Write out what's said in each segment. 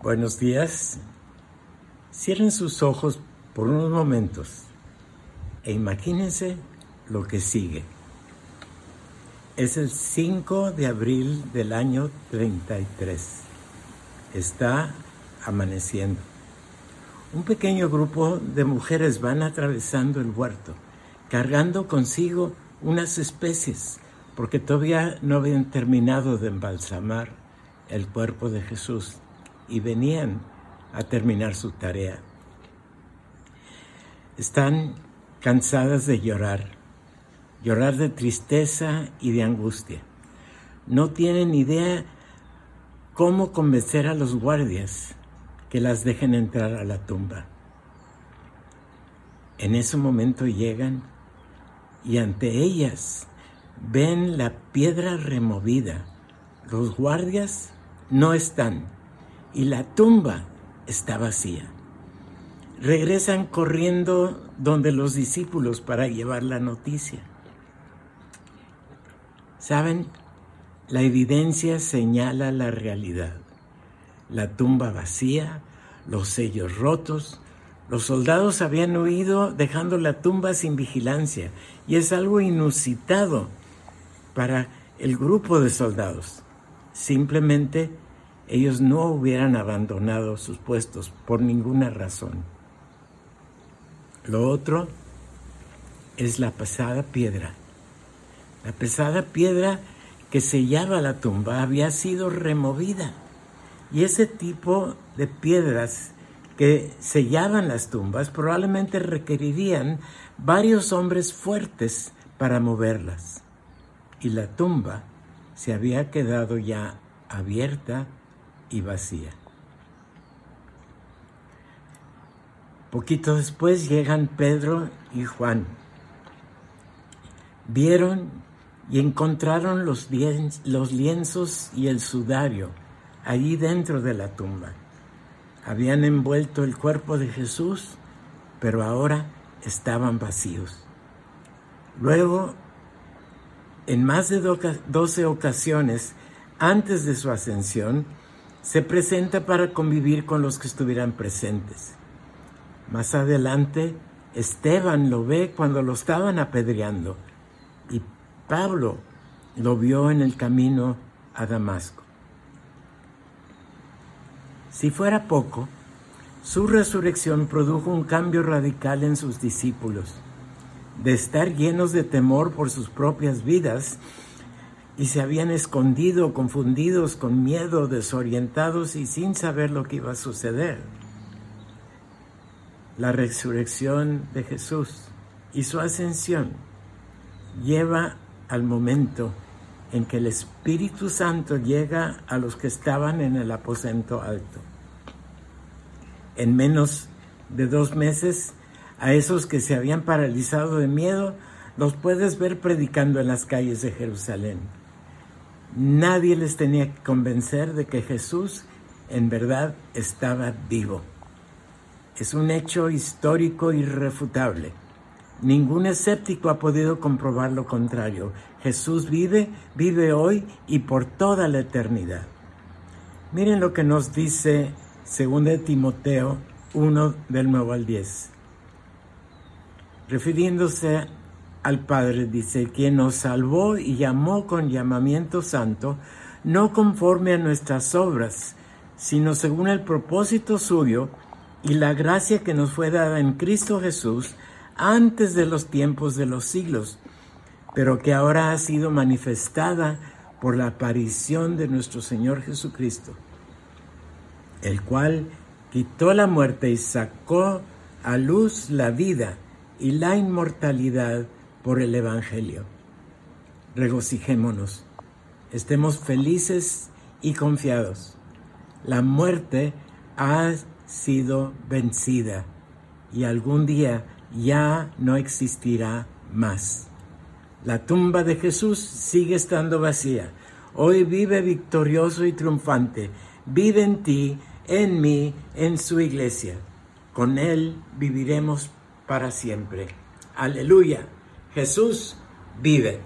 Buenos días. Cierren sus ojos por unos momentos e imagínense lo que sigue. Es el 5 de abril del año 33. Está amaneciendo. Un pequeño grupo de mujeres van atravesando el huerto, cargando consigo unas especies, porque todavía no habían terminado de embalsamar el cuerpo de Jesús y venían a terminar su tarea. Están cansadas de llorar, llorar de tristeza y de angustia. No tienen idea cómo convencer a los guardias que las dejen entrar a la tumba. En ese momento llegan y ante ellas ven la piedra removida. Los guardias no están y la tumba está vacía. Regresan corriendo donde los discípulos para llevar la noticia. ¿Saben? La evidencia señala la realidad. La tumba vacía, los sellos rotos, los soldados habían huido dejando la tumba sin vigilancia y es algo inusitado para el grupo de soldados. Simplemente ellos no hubieran abandonado sus puestos por ninguna razón. Lo otro es la pesada piedra. La pesada piedra que sellaba la tumba había sido removida. Y ese tipo de piedras que sellaban las tumbas probablemente requerirían varios hombres fuertes para moverlas. Y la tumba se había quedado ya abierta y vacía. Poquito después llegan Pedro y Juan. Vieron y encontraron los, lienzos y el sudario allí dentro de la tumba. Habían envuelto el cuerpo de Jesús, pero ahora estaban vacíos. Luego, en más de doce ocasiones antes de su ascensión, se presenta para convivir con los que estuvieran presentes. Más adelante, Esteban lo ve cuando lo estaban apedreando y Pablo lo vio en el camino a Damasco. Si fuera poco, su resurrección produjo un cambio radical en sus discípulos. De estar llenos de temor por sus propias vidas, y se habían escondido, confundidos, con miedo, desorientados y sin saber lo que iba a suceder. La resurrección de Jesús y su ascensión lleva al momento en que el Espíritu Santo llega a los que estaban en el aposento alto. En menos de dos meses, a esos que se habían paralizado de miedo, los puedes ver predicando en las calles de Jerusalén. Nadie les tenía que convencer de que Jesús en verdad estaba vivo. Es un hecho histórico irrefutable. Ningún escéptico ha podido comprobar lo contrario. Jesús vive, vive hoy y por toda la eternidad. Miren lo que nos dice 2 Timoteo 1 del 9 al 10. Refiriéndose al Padre, dice, quien nos salvó y llamó con llamamiento santo, no conforme a nuestras obras, sino según el propósito suyo y la gracia que nos fue dada en Cristo Jesús antes de los tiempos de los siglos, pero que ahora ha sido manifestada por la aparición de nuestro Señor Jesucristo, el cual quitó la muerte y sacó a luz la vida y la inmortalidad por el Evangelio. Regocijémonos, estemos felices y confiados. La muerte ha sido vencida y algún día ya no existirá más. La tumba de Jesús sigue estando vacía. Hoy vive victorioso y triunfante. Vive en ti, en mí, en su iglesia. Con Él viviremos para siempre. Aleluya. Jesús vive.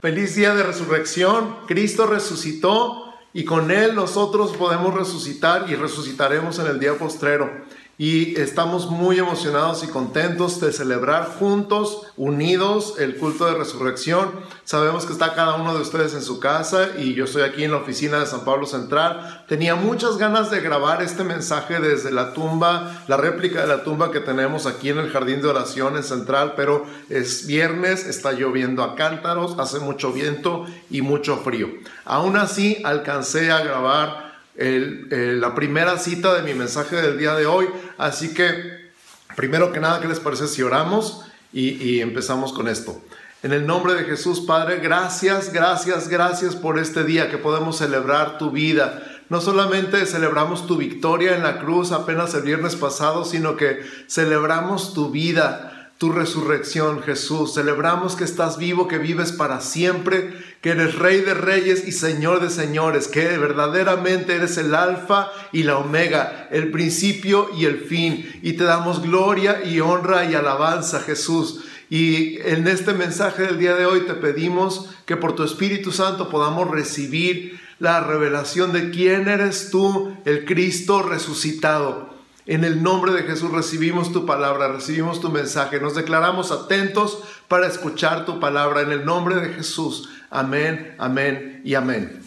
Feliz día de resurrección. Cristo resucitó y con Él nosotros podemos resucitar y resucitaremos en el día postrero y estamos muy emocionados y contentos de celebrar juntos, unidos, el culto de resurrección. Sabemos que está cada uno de ustedes en su casa y yo estoy aquí en la oficina de San Pablo Central. Tenía muchas ganas de grabar este mensaje desde la tumba, la réplica de la tumba que tenemos aquí en el jardín de oración en Central, pero es viernes, está lloviendo a cántaros, hace mucho viento y mucho frío. Aún así, alcancé a grabar la primera cita de mi mensaje del día de hoy. Así que, primero que nada, ¿qué les parece si oramos y, y empezamos con esto? En el nombre de Jesús, Padre, gracias, gracias, gracias por este día que podemos celebrar tu vida. No solamente celebramos tu victoria en la cruz apenas el viernes pasado, sino que celebramos tu vida tu resurrección, Jesús. Celebramos que estás vivo, que vives para siempre, que eres Rey de Reyes y Señor de Señores, que verdaderamente eres el Alfa y la Omega, el principio y el fin. Y te damos gloria y honra y alabanza, Jesús. Y en este mensaje del día de hoy te pedimos que por tu Espíritu Santo podamos recibir la revelación de quién eres tú, el Cristo resucitado en el nombre de Jesús recibimos tu palabra, recibimos tu mensaje, nos declaramos atentos para escuchar tu palabra en el nombre de Jesús. Amén, amén y amén.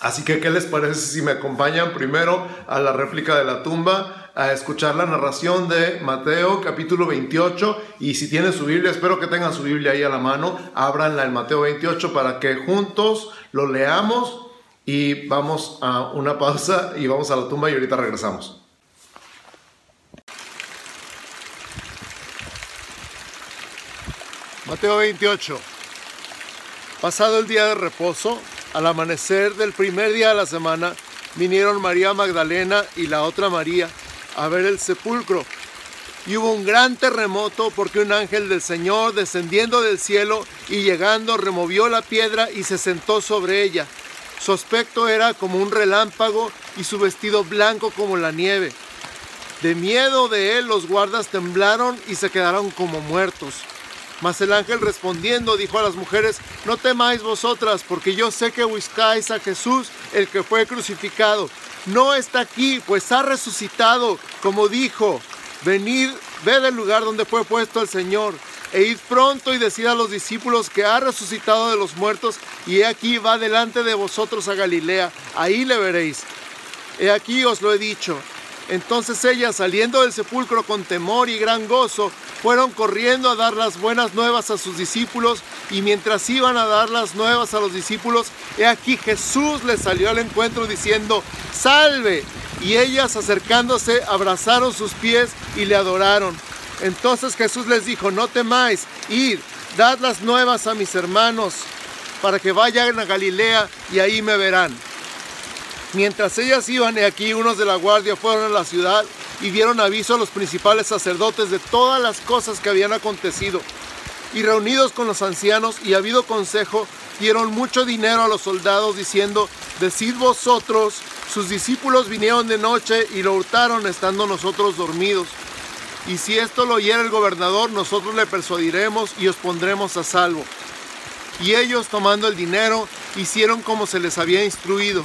Así que, ¿qué les parece si me acompañan primero a la réplica de la tumba, a escuchar la narración de Mateo capítulo 28? Y si tienen su Biblia, espero que tengan su Biblia ahí a la mano, ábranla en Mateo 28 para que juntos lo leamos y vamos a una pausa y vamos a la tumba y ahorita regresamos. Mateo 28. Pasado el día de reposo, al amanecer del primer día de la semana, vinieron María Magdalena y la otra María a ver el sepulcro. Y hubo un gran terremoto porque un ángel del Señor descendiendo del cielo y llegando removió la piedra y se sentó sobre ella. Su aspecto era como un relámpago y su vestido blanco como la nieve. De miedo de él los guardas temblaron y se quedaron como muertos. Mas el ángel respondiendo dijo a las mujeres, no temáis vosotras, porque yo sé que buscáis a Jesús, el que fue crucificado. No está aquí, pues ha resucitado, como dijo, venid, ved el lugar donde fue puesto el Señor, e id pronto y decid a los discípulos que ha resucitado de los muertos, y he aquí va delante de vosotros a Galilea, ahí le veréis. He aquí os lo he dicho. Entonces ellas, saliendo del sepulcro con temor y gran gozo, fueron corriendo a dar las buenas nuevas a sus discípulos y mientras iban a dar las nuevas a los discípulos, he aquí Jesús les salió al encuentro diciendo, salve. Y ellas acercándose abrazaron sus pies y le adoraron. Entonces Jesús les dijo, no temáis, id, dad las nuevas a mis hermanos para que vayan a Galilea y ahí me verán. Mientras ellas iban, he aquí unos de la guardia fueron a la ciudad y dieron aviso a los principales sacerdotes de todas las cosas que habían acontecido. Y reunidos con los ancianos y habido consejo, dieron mucho dinero a los soldados diciendo, decid vosotros, sus discípulos vinieron de noche y lo hurtaron estando nosotros dormidos. Y si esto lo oyera el gobernador, nosotros le persuadiremos y os pondremos a salvo. Y ellos, tomando el dinero, hicieron como se les había instruido.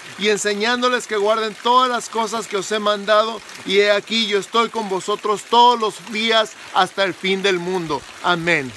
y enseñándoles que guarden todas las cosas que os he mandado, y he aquí yo estoy con vosotros todos los días hasta el fin del mundo. Amén.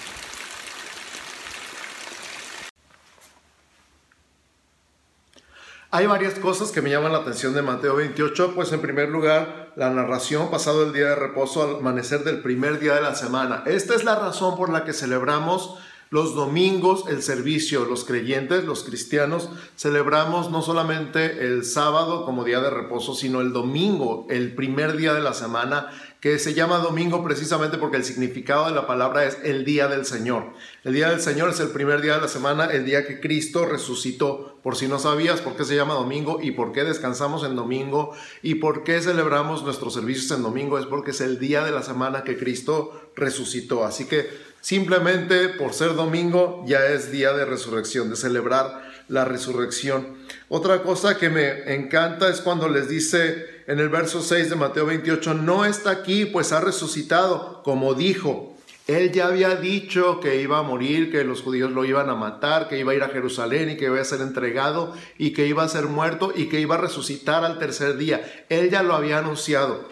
Hay varias cosas que me llaman la atención de Mateo 28, pues en primer lugar, la narración pasado el día de reposo al amanecer del primer día de la semana. Esta es la razón por la que celebramos Los domingos, el servicio, los creyentes, los cristianos, celebramos no solamente el sábado como día de reposo, sino el domingo, el primer día de la semana, que se llama domingo precisamente porque el significado de la palabra es el día del Señor. El día del Señor es el primer día de la semana, el día que Cristo resucitó. Por si no sabías por qué se llama domingo y por qué descansamos en domingo y por qué celebramos nuestros servicios en domingo, es porque es el día de la semana que Cristo resucitó. Así que simplemente por ser domingo ya es día de resurrección, de celebrar la resurrección. Otra cosa que me encanta es cuando les dice en el verso 6 de Mateo 28, no está aquí, pues ha resucitado, como dijo. Él ya había dicho que iba a morir, que los judíos lo iban a matar, que iba a ir a Jerusalén y que iba a ser entregado y que iba a ser muerto y que iba a resucitar al tercer día. Él ya lo había anunciado.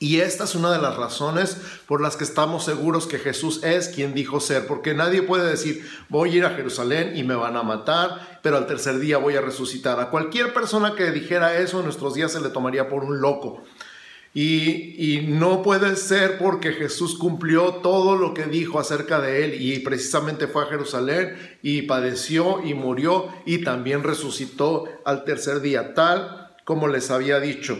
Y esta es una de las razones por las que estamos seguros que Jesús es quien dijo ser, porque nadie puede decir, voy a ir a Jerusalén y me van a matar, pero al tercer día voy a resucitar. A cualquier persona que dijera eso en nuestros días se le tomaría por un loco. Y, no puede ser porque Jesús cumplió todo lo que dijo acerca de él y precisamente fue a Jerusalén y padeció y murió y también resucitó al tercer día, tal como les había dicho.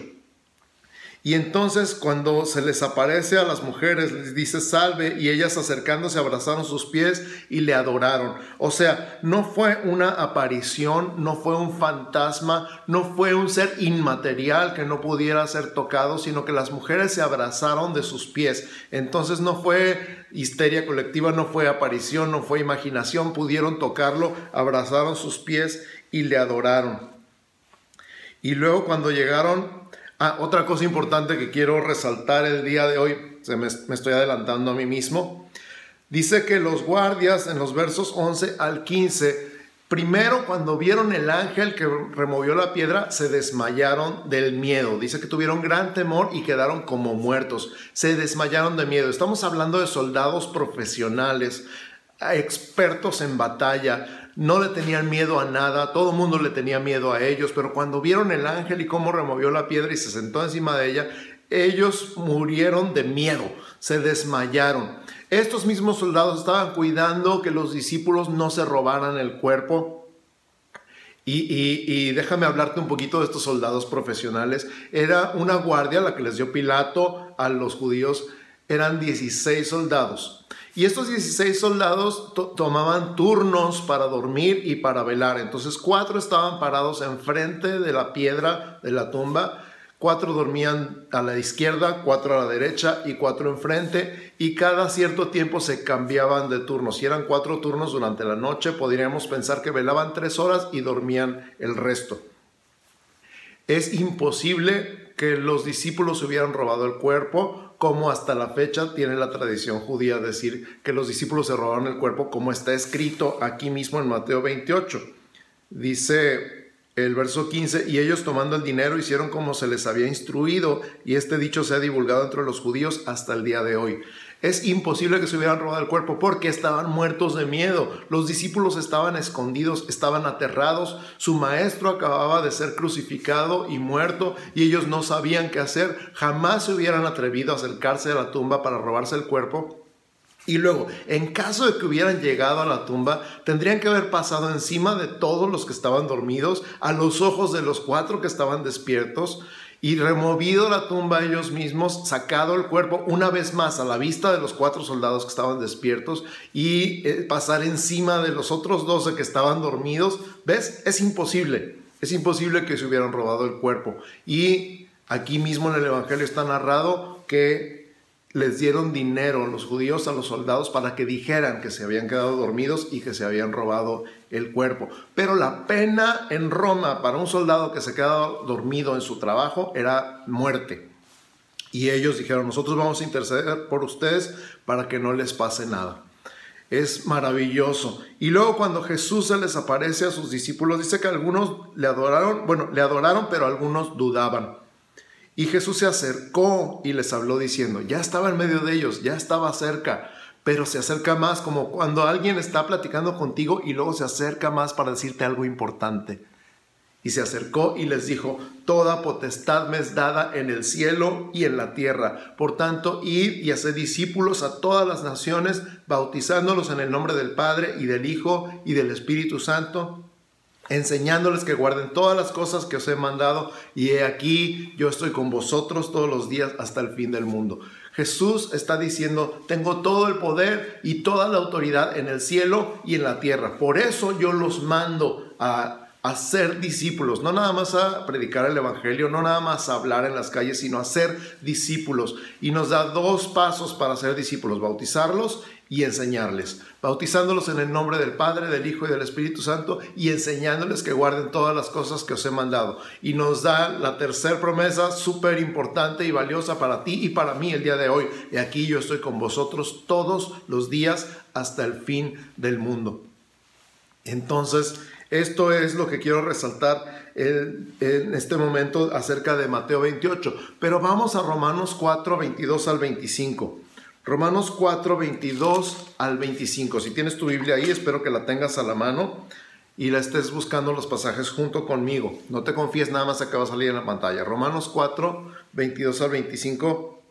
Y entonces cuando se les aparece a las mujeres, les dice salve y ellas acercándose abrazaron sus pies y le adoraron. O sea, no fue una aparición, no fue un fantasma, no fue un ser inmaterial que no pudiera ser tocado, sino que las mujeres se abrazaron de sus pies. Entonces no fue histeria colectiva, no fue aparición, no fue imaginación, pudieron tocarlo, abrazaron sus pies y le adoraron. Y luego cuando llegaron Ah, otra cosa importante que quiero resaltar el día de hoy, se me, estoy adelantando a mí mismo, dice que los guardias en los versos 11 al 15, primero cuando vieron el ángel que removió la piedra, se desmayaron del miedo. Dice que tuvieron gran temor y quedaron como muertos. Se desmayaron de miedo. Estamos hablando de soldados profesionales, expertos en batalla, no le tenían miedo a nada, todo el mundo le tenía miedo a ellos, pero cuando vieron el ángel y cómo removió la piedra y se sentó encima de ella, ellos murieron de miedo, se desmayaron. Estos mismos soldados estaban cuidando que los discípulos no se robaran el cuerpo. Y, déjame hablarte un poquito de estos soldados profesionales. Era una guardia la que les dio Pilato a los judíos. Eran 16 soldados. Y estos 16 soldados tomaban turnos para dormir y para velar. Entonces cuatro estaban parados enfrente de la piedra de la tumba, cuatro dormían a la izquierda, cuatro a la derecha y cuatro enfrente. Y cada cierto tiempo se cambiaban de turnos. Si eran cuatro turnos durante la noche, podríamos pensar que velaban tres horas y dormían el resto. Es imposible que los discípulos hubieran robado el cuerpo como hasta la fecha tiene la tradición judía decir que los discípulos se robaron el cuerpo, como está escrito aquí mismo en Mateo 28. Dice el verso 15, y ellos tomando el dinero hicieron como se les había instruido, y este dicho se ha divulgado entre los judíos hasta el día de hoy. Es imposible que se hubieran robado el cuerpo porque estaban muertos de miedo. Los discípulos estaban escondidos, estaban aterrados. Su maestro acababa de ser crucificado y muerto y ellos no sabían qué hacer. Jamás se hubieran atrevido a acercarse a la tumba para robarse el cuerpo. Y luego, en caso de que hubieran llegado a la tumba, tendrían que haber pasado encima de todos los que estaban dormidos, a los ojos de los cuatro que estaban despiertos, y removido la tumba ellos mismos, sacado el cuerpo una vez más a la vista de los cuatro soldados que estaban despiertos y eh, pasar encima de los otros doce que estaban dormidos. ¿Ves? Es imposible. Es imposible que se hubieran robado el cuerpo. Y aquí mismo en el Evangelio está narrado que les dieron dinero los judíos a los soldados para que dijeran que se habían quedado dormidos y que se habían robado el cuerpo. Pero la pena en Roma para un soldado que se quedaba dormido en su trabajo era muerte. Y ellos dijeron, nosotros vamos a interceder por ustedes para que no les pase nada. Es maravilloso. Y luego cuando Jesús se les aparece a sus discípulos, dice que algunos le adoraron, bueno, le adoraron, pero algunos dudaban. Y Jesús se acercó y les habló diciendo, ya estaba en medio de ellos, ya estaba cerca, pero se acerca más como cuando alguien está platicando contigo y luego se acerca más para decirte algo importante. Y se acercó y les dijo, Toda potestad me es dada en el cielo y en la tierra. Por tanto, id y haced discípulos a todas las naciones, bautizándolos en el nombre del Padre y del Hijo y del Espíritu Santo, enseñándoles que guarden todas las cosas que os he mandado. Y he aquí, yo estoy con vosotros todos los días hasta el fin del mundo. Jesús está diciendo, tengo todo el poder y toda la autoridad en el cielo y en la tierra. Por eso yo los mando a a ser discípulos, no nada más a predicar el Evangelio, no nada más a hablar en las calles, sino a ser discípulos. Y nos da dos pasos para ser discípulos, bautizarlos y enseñarles. Bautizándolos en el nombre del Padre, del Hijo y del Espíritu Santo y enseñándoles que guarden todas las cosas que os he mandado. Y nos da la tercera promesa súper importante y valiosa para ti y para mí el día de hoy. Y aquí yo estoy con vosotros todos los días hasta el fin del mundo. Entonces, esto es lo que quiero resaltar en, este momento acerca de Mateo 28. Pero vamos a Romanos 4, 22 al 25. Romanos 4, 22 al 25. Si tienes tu Biblia ahí, espero que la tengas a la mano y la estés buscando los pasajes junto conmigo. No te confíes, nada más acaba de salir en la pantalla. Romanos 4, 22 al 25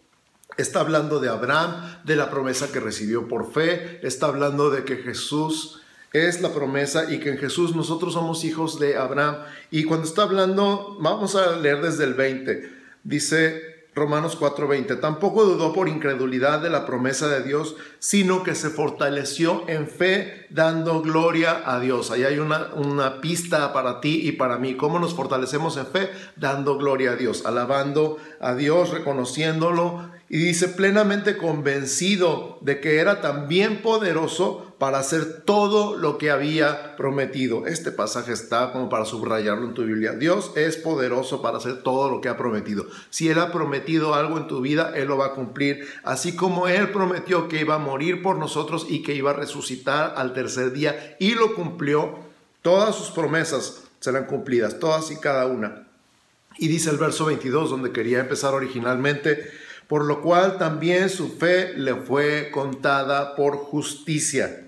está hablando de Abraham, de la promesa que recibió por fe, está hablando de que Jesús es la promesa y que en Jesús nosotros somos hijos de Abraham. Y cuando está hablando, vamos a leer desde el 20, dice Romanos 4:20, tampoco dudó por incredulidad de la promesa de Dios, sino que se fortaleció en fe dando gloria a Dios. Ahí hay una, una pista para ti y para mí. ¿Cómo nos fortalecemos en fe? Dando gloria a Dios, alabando a Dios, reconociéndolo. Y dice plenamente convencido de que era también poderoso para hacer todo lo que había prometido. Este pasaje está como para subrayarlo en tu Biblia. Dios es poderoso para hacer todo lo que ha prometido. Si Él ha prometido algo en tu vida, Él lo va a cumplir. Así como Él prometió que iba a morir por nosotros y que iba a resucitar al tercer día y lo cumplió, todas sus promesas serán cumplidas, todas y cada una. Y dice el verso 22, donde quería empezar originalmente, por lo cual también su fe le fue contada por justicia.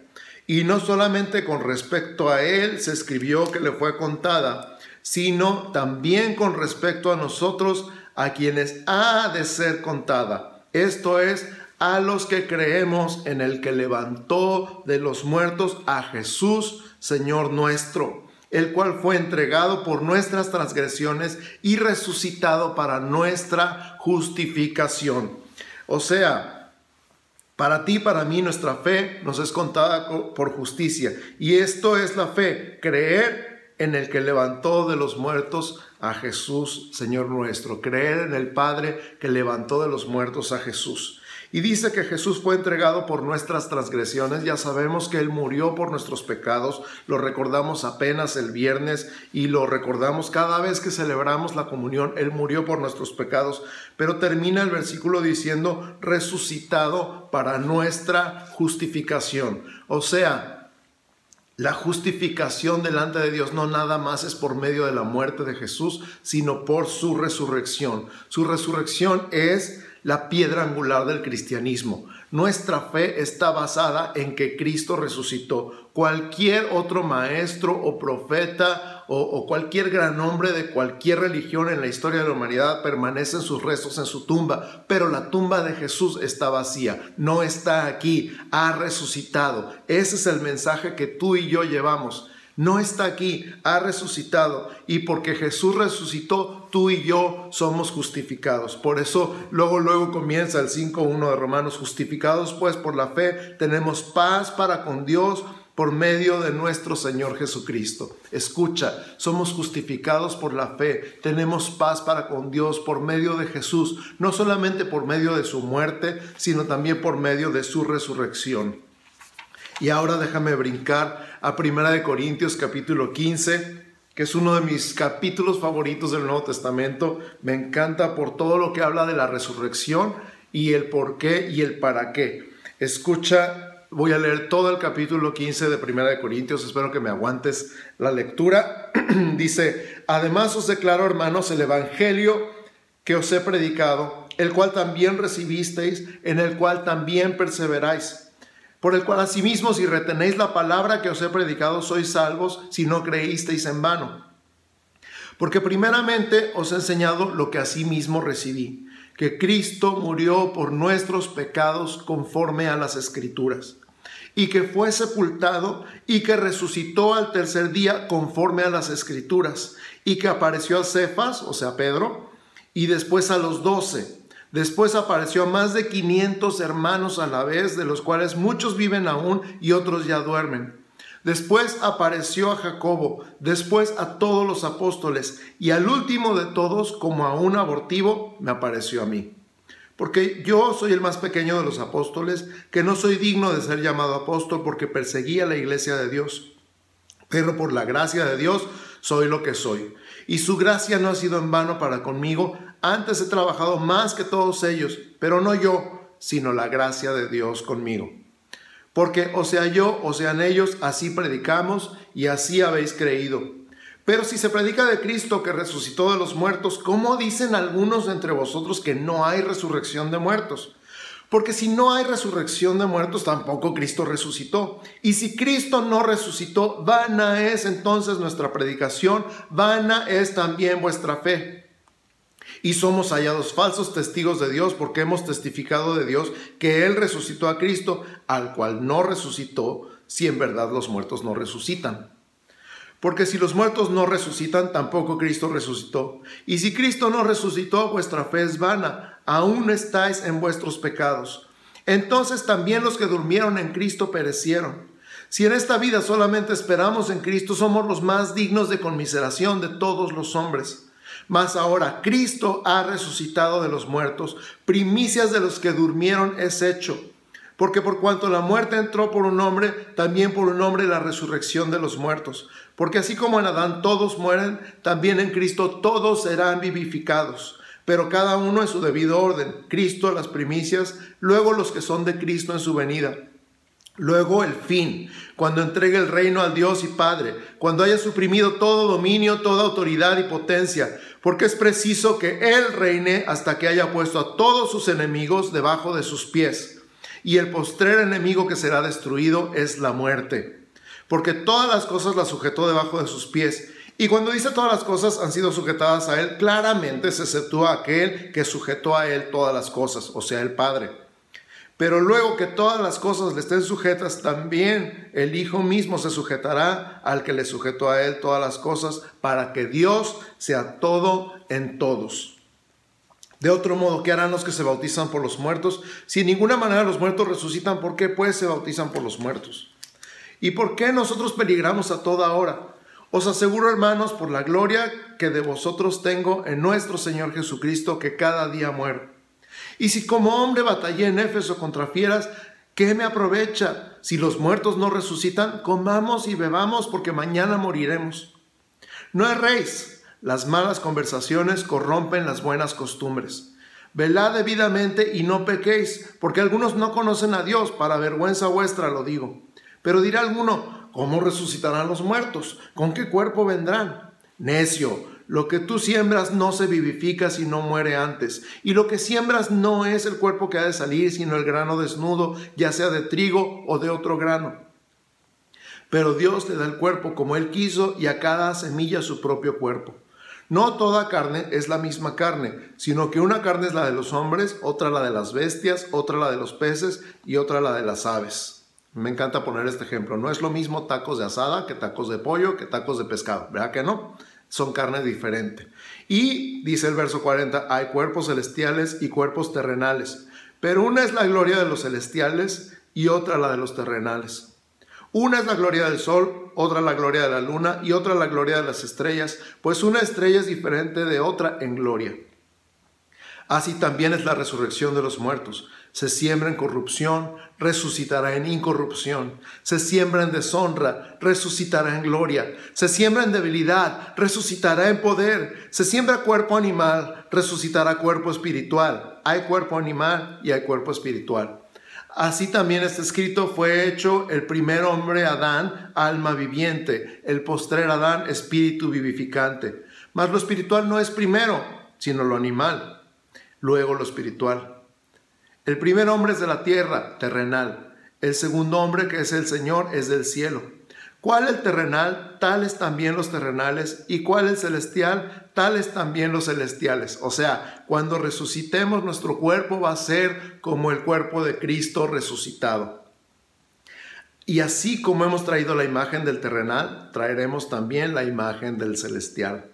Y no solamente con respecto a él se escribió que le fue contada, sino también con respecto a nosotros, a quienes ha de ser contada. Esto es, a los que creemos en el que levantó de los muertos a Jesús, Señor nuestro, el cual fue entregado por nuestras transgresiones y resucitado para nuestra justificación. O sea, para ti, para mí, nuestra fe nos es contada por justicia. Y esto es la fe, creer en el que levantó de los muertos a Jesús, Señor nuestro. Creer en el Padre que levantó de los muertos a Jesús. Y dice que Jesús fue entregado por nuestras transgresiones. Ya sabemos que Él murió por nuestros pecados. Lo recordamos apenas el viernes y lo recordamos cada vez que celebramos la comunión. Él murió por nuestros pecados. Pero termina el versículo diciendo resucitado para nuestra justificación. O sea, la justificación delante de Dios no nada más es por medio de la muerte de Jesús, sino por su resurrección. Su resurrección es la piedra angular del cristianismo. Nuestra fe está basada en que Cristo resucitó. Cualquier otro maestro o profeta o, cualquier gran hombre de cualquier religión en la historia de la humanidad permanecen sus restos en su tumba, pero la tumba de Jesús está vacía, no está aquí, ha resucitado. Ese es el mensaje que tú y yo llevamos no está aquí, ha resucitado. Y porque Jesús resucitó, tú y yo somos justificados. Por eso luego, luego comienza el 5.1 de Romanos, justificados pues por la fe, tenemos paz para con Dios por medio de nuestro Señor Jesucristo. Escucha, somos justificados por la fe, tenemos paz para con Dios por medio de Jesús, no solamente por medio de su muerte, sino también por medio de su resurrección. Y ahora déjame brincar a Primera de Corintios capítulo 15, que es uno de mis capítulos favoritos del Nuevo Testamento. Me encanta por todo lo que habla de la resurrección y el por qué y el para qué. Escucha, voy a leer todo el capítulo 15 de Primera de Corintios, espero que me aguantes la lectura. Dice, además os declaro, hermanos, el Evangelio que os he predicado, el cual también recibisteis, en el cual también perseveráis por el cual asimismo si retenéis la palabra que os he predicado sois salvos si no creísteis en vano. Porque primeramente os he enseñado lo que mismo recibí, que Cristo murió por nuestros pecados conforme a las escrituras, y que fue sepultado y que resucitó al tercer día conforme a las escrituras, y que apareció a Cefas, o sea, Pedro, y después a los doce. Después apareció a más de 500 hermanos a la vez, de los cuales muchos viven aún y otros ya duermen. Después apareció a Jacobo, después a todos los apóstoles, y al último de todos, como a un abortivo, me apareció a mí. Porque yo soy el más pequeño de los apóstoles, que no soy digno de ser llamado apóstol porque perseguía la iglesia de Dios. Pero por la gracia de Dios soy lo que soy. Y su gracia no ha sido en vano para conmigo. Antes he trabajado más que todos ellos, pero no yo, sino la gracia de Dios conmigo. Porque o sea yo o sean ellos, así predicamos y así habéis creído. Pero si se predica de Cristo que resucitó de los muertos, ¿cómo dicen algunos entre vosotros que no hay resurrección de muertos? Porque si no hay resurrección de muertos, tampoco Cristo resucitó. Y si Cristo no resucitó, vana es entonces nuestra predicación, vana es también vuestra fe y somos hallados falsos testigos de Dios porque hemos testificado de Dios que Él resucitó a Cristo, al cual no resucitó, si en verdad los muertos no resucitan. Porque si los muertos no resucitan, tampoco Cristo resucitó. Y si Cristo no resucitó, vuestra fe es vana, aún estáis en vuestros pecados. Entonces también los que durmieron en Cristo perecieron. Si en esta vida solamente esperamos en Cristo, somos los más dignos de conmiseración de todos los hombres. Mas ahora Cristo ha resucitado de los muertos, primicias de los que durmieron es hecho. Porque por cuanto la muerte entró por un hombre, también por un hombre la resurrección de los muertos. Porque así como en Adán todos mueren, también en Cristo todos serán vivificados. Pero cada uno en su debido orden. Cristo las primicias, luego los que son de Cristo en su venida. Luego el fin, cuando entregue el reino al Dios y Padre, cuando haya suprimido todo dominio, toda autoridad y potencia, porque es preciso que Él reine hasta que haya puesto a todos sus enemigos debajo de sus pies. Y el postrer enemigo que será destruido es la muerte, porque todas las cosas las sujetó debajo de sus pies. Y cuando dice todas las cosas han sido sujetadas a Él, claramente se exceptúa aquel que sujetó a Él todas las cosas, o sea, el Padre. Pero luego que todas las cosas le estén sujetas, también el Hijo mismo se sujetará al que le sujetó a él todas las cosas, para que Dios sea todo en todos. De otro modo, ¿qué harán los que se bautizan por los muertos? Si en ninguna manera los muertos resucitan, ¿por qué pues se bautizan por los muertos? ¿Y por qué nosotros peligramos a toda hora? Os aseguro, hermanos, por la gloria que de vosotros tengo en nuestro Señor Jesucristo, que cada día muere y si como hombre batallé en Éfeso contra fieras, ¿qué me aprovecha? Si los muertos no resucitan, comamos y bebamos porque mañana moriremos. No erréis, las malas conversaciones corrompen las buenas costumbres. Velad debidamente y no pequéis, porque algunos no conocen a Dios, para vergüenza vuestra lo digo. Pero dirá alguno, ¿cómo resucitarán los muertos? ¿Con qué cuerpo vendrán? Necio, lo que tú siembras no se vivifica si no muere antes. Y lo que siembras no es el cuerpo que ha de salir, sino el grano desnudo, ya sea de trigo o de otro grano. Pero Dios le da el cuerpo como Él quiso y a cada semilla su propio cuerpo. No toda carne es la misma carne, sino que una carne es la de los hombres, otra la de las bestias, otra la de los peces y otra la de las aves. Me encanta poner este ejemplo. No es lo mismo tacos de asada que tacos de pollo que tacos de pescado, ¿verdad que no? Son carne diferente. Y dice el verso 40, hay cuerpos celestiales y cuerpos terrenales, pero una es la gloria de los celestiales y otra la de los terrenales. Una es la gloria del sol, otra la gloria de la luna y otra la gloria de las estrellas, pues una estrella es diferente de otra en gloria. Así también es la resurrección de los muertos. Se siembra en corrupción, resucitará en incorrupción. Se siembra en deshonra, resucitará en gloria. Se siembra en debilidad, resucitará en poder. Se siembra cuerpo animal, resucitará cuerpo espiritual. Hay cuerpo animal y hay cuerpo espiritual. Así también está escrito, fue hecho el primer hombre Adán, alma viviente, el postrer Adán, espíritu vivificante. Mas lo espiritual no es primero, sino lo animal luego lo espiritual. El primer hombre es de la tierra, terrenal. El segundo hombre, que es el Señor, es del cielo. ¿Cuál el terrenal? Tales también los terrenales. ¿Y cuál el celestial? Tales también los celestiales. O sea, cuando resucitemos nuestro cuerpo va a ser como el cuerpo de Cristo resucitado. Y así como hemos traído la imagen del terrenal, traeremos también la imagen del celestial.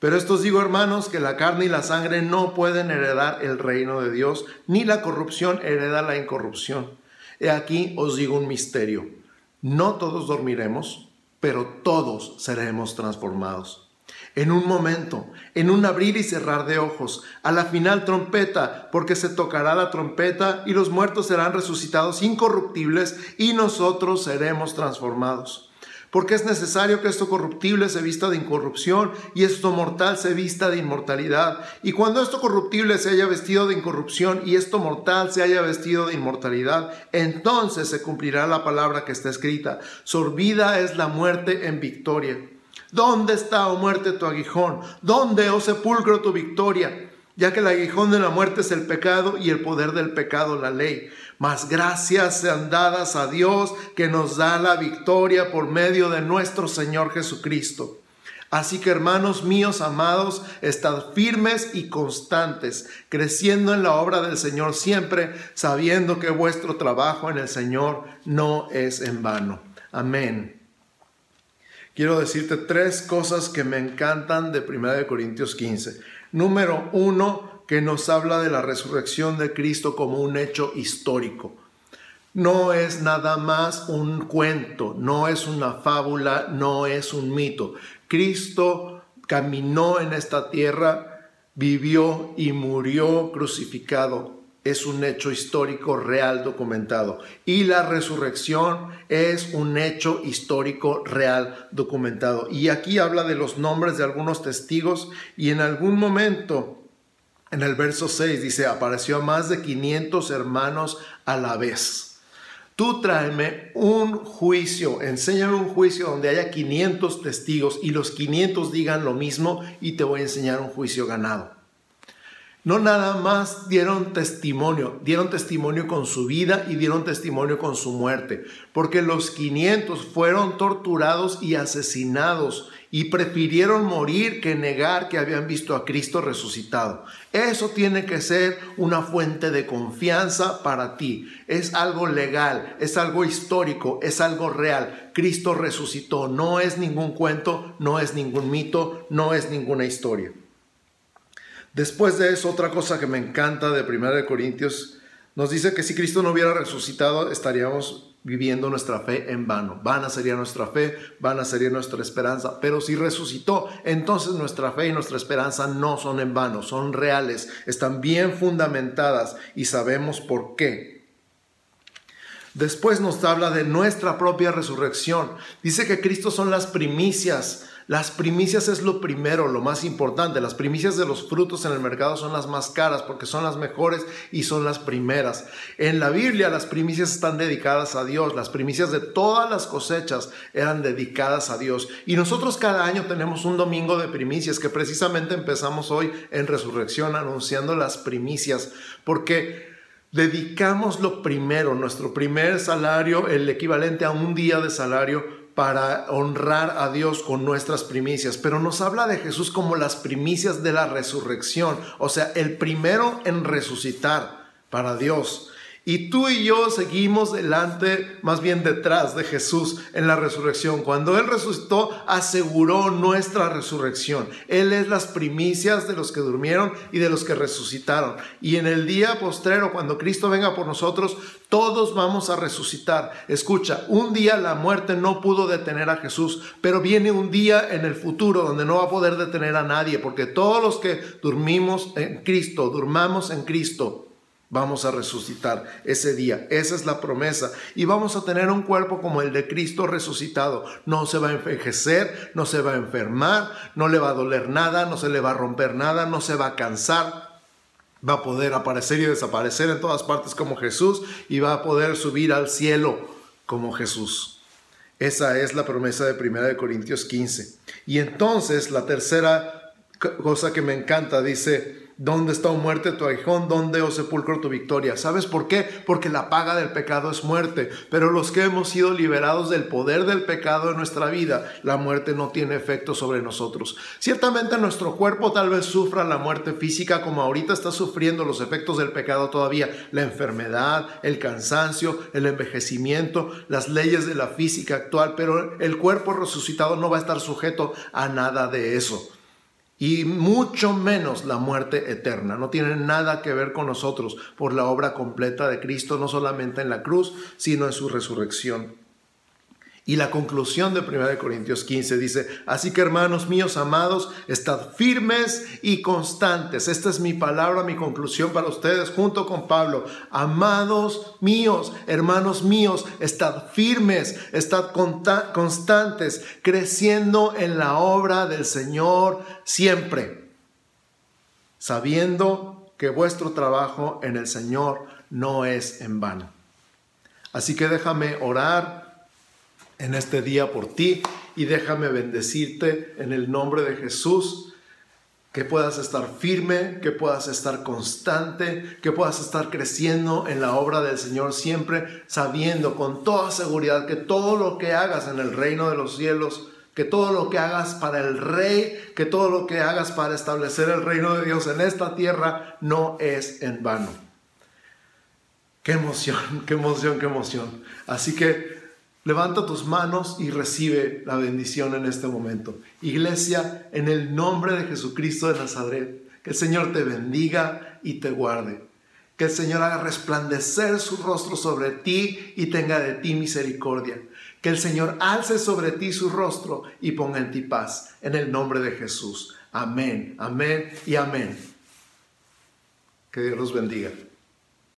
Pero esto os digo, hermanos, que la carne y la sangre no pueden heredar el reino de Dios, ni la corrupción hereda la incorrupción. He aquí os digo un misterio no todos dormiremos, pero todos seremos transformados. En un momento, en un abrir y cerrar de ojos, a la final trompeta, porque se tocará la trompeta y los muertos serán resucitados incorruptibles y nosotros seremos transformados porque es necesario que esto corruptible se vista de incorrupción y esto mortal se vista de inmortalidad. Y cuando esto corruptible se haya vestido de incorrupción y esto mortal se haya vestido de inmortalidad, entonces se cumplirá la palabra que está escrita. Sorbida es la muerte en victoria. ¿Dónde está, oh muerte, tu aguijón? ¿Dónde, oh sepulcro, tu victoria? Ya que el aguijón de la muerte es el pecado y el poder del pecado la ley. Mas gracias sean dadas a Dios que nos da la victoria por medio de nuestro Señor Jesucristo. Así que hermanos míos amados, estad firmes y constantes, creciendo en la obra del Señor siempre, sabiendo que vuestro trabajo en el Señor no es en vano. Amén. Quiero decirte tres cosas que me encantan de 1 Corintios 15. Número uno, que nos habla de la resurrección de Cristo como un hecho histórico. No es nada más un cuento, no es una fábula, no es un mito. Cristo caminó en esta tierra, vivió y murió crucificado. Es un hecho histórico real documentado. Y la resurrección es un hecho histórico real documentado. Y aquí habla de los nombres de algunos testigos y en algún momento en el verso 6 dice, apareció a más de 500 hermanos a la vez. Tú tráeme un juicio, enséñame un juicio donde haya 500 testigos y los 500 digan lo mismo y te voy a enseñar un juicio ganado. No nada más dieron testimonio, dieron testimonio con su vida y dieron testimonio con su muerte, porque los 500 fueron torturados y asesinados y prefirieron morir que negar que habían visto a Cristo resucitado. Eso tiene que ser una fuente de confianza para ti. Es algo legal, es algo histórico, es algo real. Cristo resucitó, no es ningún cuento, no es ningún mito, no es ninguna historia. Después de eso, otra cosa que me encanta de 1 Corintios, nos dice que si Cristo no hubiera resucitado, estaríamos viviendo nuestra fe en vano. Vana sería nuestra fe, vana sería nuestra esperanza. Pero si resucitó, entonces nuestra fe y nuestra esperanza no son en vano, son reales, están bien fundamentadas y sabemos por qué. Después nos habla de nuestra propia resurrección. Dice que Cristo son las primicias las primicias es lo primero, lo más importante. Las primicias de los frutos en el mercado son las más caras porque son las mejores y son las primeras. En la Biblia las primicias están dedicadas a Dios. Las primicias de todas las cosechas eran dedicadas a Dios. Y nosotros cada año tenemos un domingo de primicias que precisamente empezamos hoy en resurrección anunciando las primicias porque dedicamos lo primero, nuestro primer salario, el equivalente a un día de salario para honrar a Dios con nuestras primicias, pero nos habla de Jesús como las primicias de la resurrección, o sea, el primero en resucitar para Dios. Y tú y yo seguimos delante, más bien detrás de Jesús en la resurrección. Cuando Él resucitó, aseguró nuestra resurrección. Él es las primicias de los que durmieron y de los que resucitaron. Y en el día postrero, cuando Cristo venga por nosotros, todos vamos a resucitar. Escucha, un día la muerte no pudo detener a Jesús, pero viene un día en el futuro donde no va a poder detener a nadie, porque todos los que dormimos en Cristo, durmamos en Cristo, Vamos a resucitar ese día. Esa es la promesa. Y vamos a tener un cuerpo como el de Cristo resucitado. No se va a envejecer, no se va a enfermar, no le va a doler nada, no se le va a romper nada, no se va a cansar. Va a poder aparecer y desaparecer en todas partes como Jesús y va a poder subir al cielo como Jesús. Esa es la promesa de 1 Corintios 15. Y entonces la tercera cosa que me encanta dice, ¿Dónde está, o muerte, tu aguijón? ¿Dónde, oh sepulcro, tu victoria? ¿Sabes por qué? Porque la paga del pecado es muerte. Pero los que hemos sido liberados del poder del pecado en nuestra vida, la muerte no tiene efecto sobre nosotros. Ciertamente nuestro cuerpo tal vez sufra la muerte física como ahorita está sufriendo los efectos del pecado todavía. La enfermedad, el cansancio, el envejecimiento, las leyes de la física actual. Pero el cuerpo resucitado no va a estar sujeto a nada de eso y mucho menos la muerte eterna. No tiene nada que ver con nosotros por la obra completa de Cristo, no solamente en la cruz, sino en su resurrección. Y la conclusión de 1 Corintios 15 dice, así que hermanos míos amados, estad firmes y constantes. Esta es mi palabra, mi conclusión para ustedes junto con Pablo. Amados míos, hermanos míos, estad firmes, estad constantes, creciendo en la obra del Señor siempre, sabiendo que vuestro trabajo en el Señor no es en vano. Así que déjame orar en este día por ti y déjame bendecirte en el nombre de Jesús. Que puedas estar firme, que puedas estar constante, que puedas estar creciendo en la obra del Señor siempre, sabiendo con toda seguridad que todo lo que hagas en el reino de los cielos, que todo lo que hagas para el rey, que todo lo que hagas para establecer el reino de Dios en esta tierra no es en vano. Qué emoción, qué emoción, qué emoción. Así que Levanta tus manos y recibe la bendición en este momento. Iglesia, en el nombre de Jesucristo de Nazaret, que el Señor te bendiga y te guarde. Que el Señor haga resplandecer su rostro sobre ti y tenga de ti misericordia. Que el Señor alce sobre ti su rostro y ponga en ti paz. En el nombre de Jesús. Amén, amén y amén. Que Dios los bendiga.